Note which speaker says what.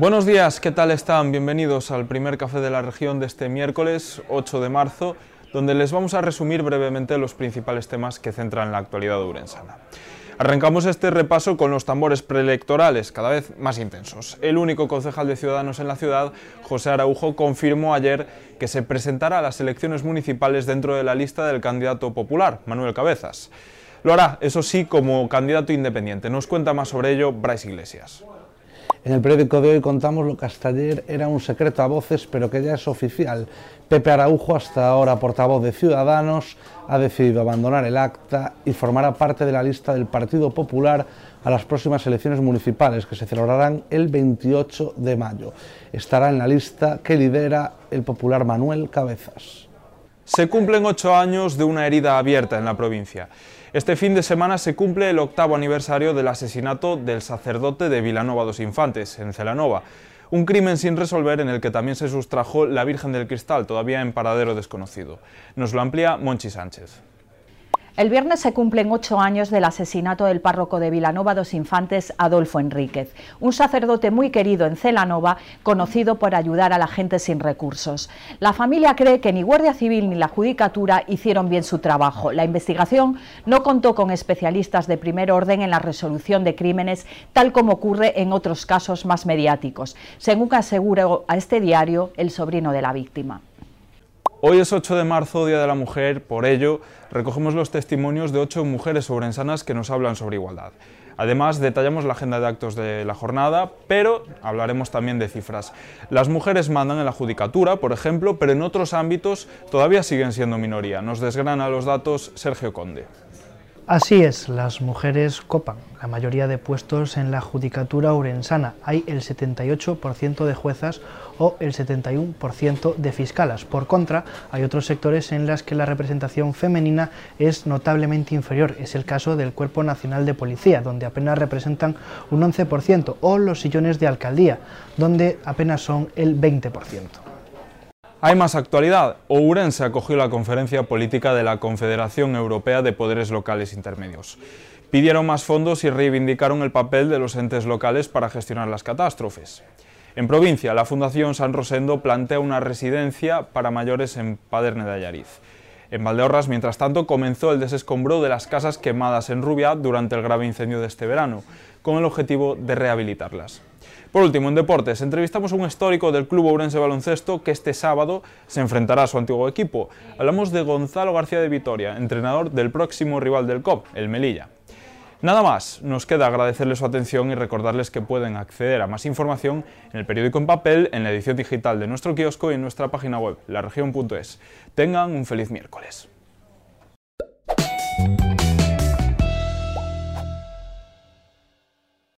Speaker 1: Buenos días, ¿qué tal están? Bienvenidos al primer café de la región de este miércoles 8 de marzo, donde les vamos a resumir brevemente los principales temas que centran la actualidad urensana. Arrancamos este repaso con los tambores preelectorales, cada vez más intensos. El único concejal de Ciudadanos en la ciudad, José Araujo, confirmó ayer que se presentará a las elecciones municipales dentro de la lista del candidato popular, Manuel Cabezas. Lo hará, eso sí, como candidato independiente. Nos cuenta más sobre ello Bryce Iglesias.
Speaker 2: En el periódico de hoy contamos lo que hasta ayer era un secreto a voces, pero que ya es oficial. Pepe Araujo, hasta ahora portavoz de Ciudadanos, ha decidido abandonar el acta y formará parte de la lista del Partido Popular a las próximas elecciones municipales, que se celebrarán el 28 de mayo. Estará en la lista que lidera el popular Manuel Cabezas.
Speaker 1: Se cumplen ocho años de una herida abierta en la provincia. Este fin de semana se cumple el octavo aniversario del asesinato del sacerdote de Vilanova dos Infantes, en Celanova. Un crimen sin resolver en el que también se sustrajo la Virgen del Cristal, todavía en paradero desconocido. Nos lo amplía Monchi Sánchez.
Speaker 3: El viernes se cumplen ocho años del asesinato del párroco de Vilanova dos Infantes, Adolfo Enríquez, un sacerdote muy querido en Celanova, conocido por ayudar a la gente sin recursos. La familia cree que ni Guardia Civil ni la Judicatura hicieron bien su trabajo. La investigación no contó con especialistas de primer orden en la resolución de crímenes, tal como ocurre en otros casos más mediáticos, según aseguró a este diario el sobrino de la víctima.
Speaker 1: Hoy es 8 de marzo, Día de la Mujer, por ello recogemos los testimonios de ocho mujeres sobrensanas que nos hablan sobre igualdad. Además, detallamos la agenda de actos de la jornada, pero hablaremos también de cifras. Las mujeres mandan en la judicatura, por ejemplo, pero en otros ámbitos todavía siguen siendo minoría. Nos desgrana los datos Sergio Conde.
Speaker 4: Así es, las mujeres copan la mayoría de puestos en la judicatura urensana. Hay el 78% de juezas o el 71% de fiscalas. Por contra, hay otros sectores en los que la representación femenina es notablemente inferior. Es el caso del Cuerpo Nacional de Policía, donde apenas representan un 11%, o los sillones de alcaldía, donde apenas son el 20%.
Speaker 1: Hay más actualidad. Ourense acogió la conferencia política de la Confederación Europea de Poderes Locales Intermedios. Pidieron más fondos y reivindicaron el papel de los entes locales para gestionar las catástrofes. En provincia, la Fundación San Rosendo plantea una residencia para mayores en Paderne de Ayariz. En Valdeorras, mientras tanto, comenzó el desescombro de las casas quemadas en Rubiat durante el grave incendio de este verano, con el objetivo de rehabilitarlas. Por último, en deportes, entrevistamos a un histórico del Club Ourense Baloncesto que este sábado se enfrentará a su antiguo equipo. Hablamos de Gonzalo García de Vitoria, entrenador del próximo rival del COP, el Melilla. Nada más, nos queda agradecerles su atención y recordarles que pueden acceder a más información en el periódico en papel, en la edición digital de nuestro kiosco y en nuestra página web, laregion.es. Tengan un feliz miércoles.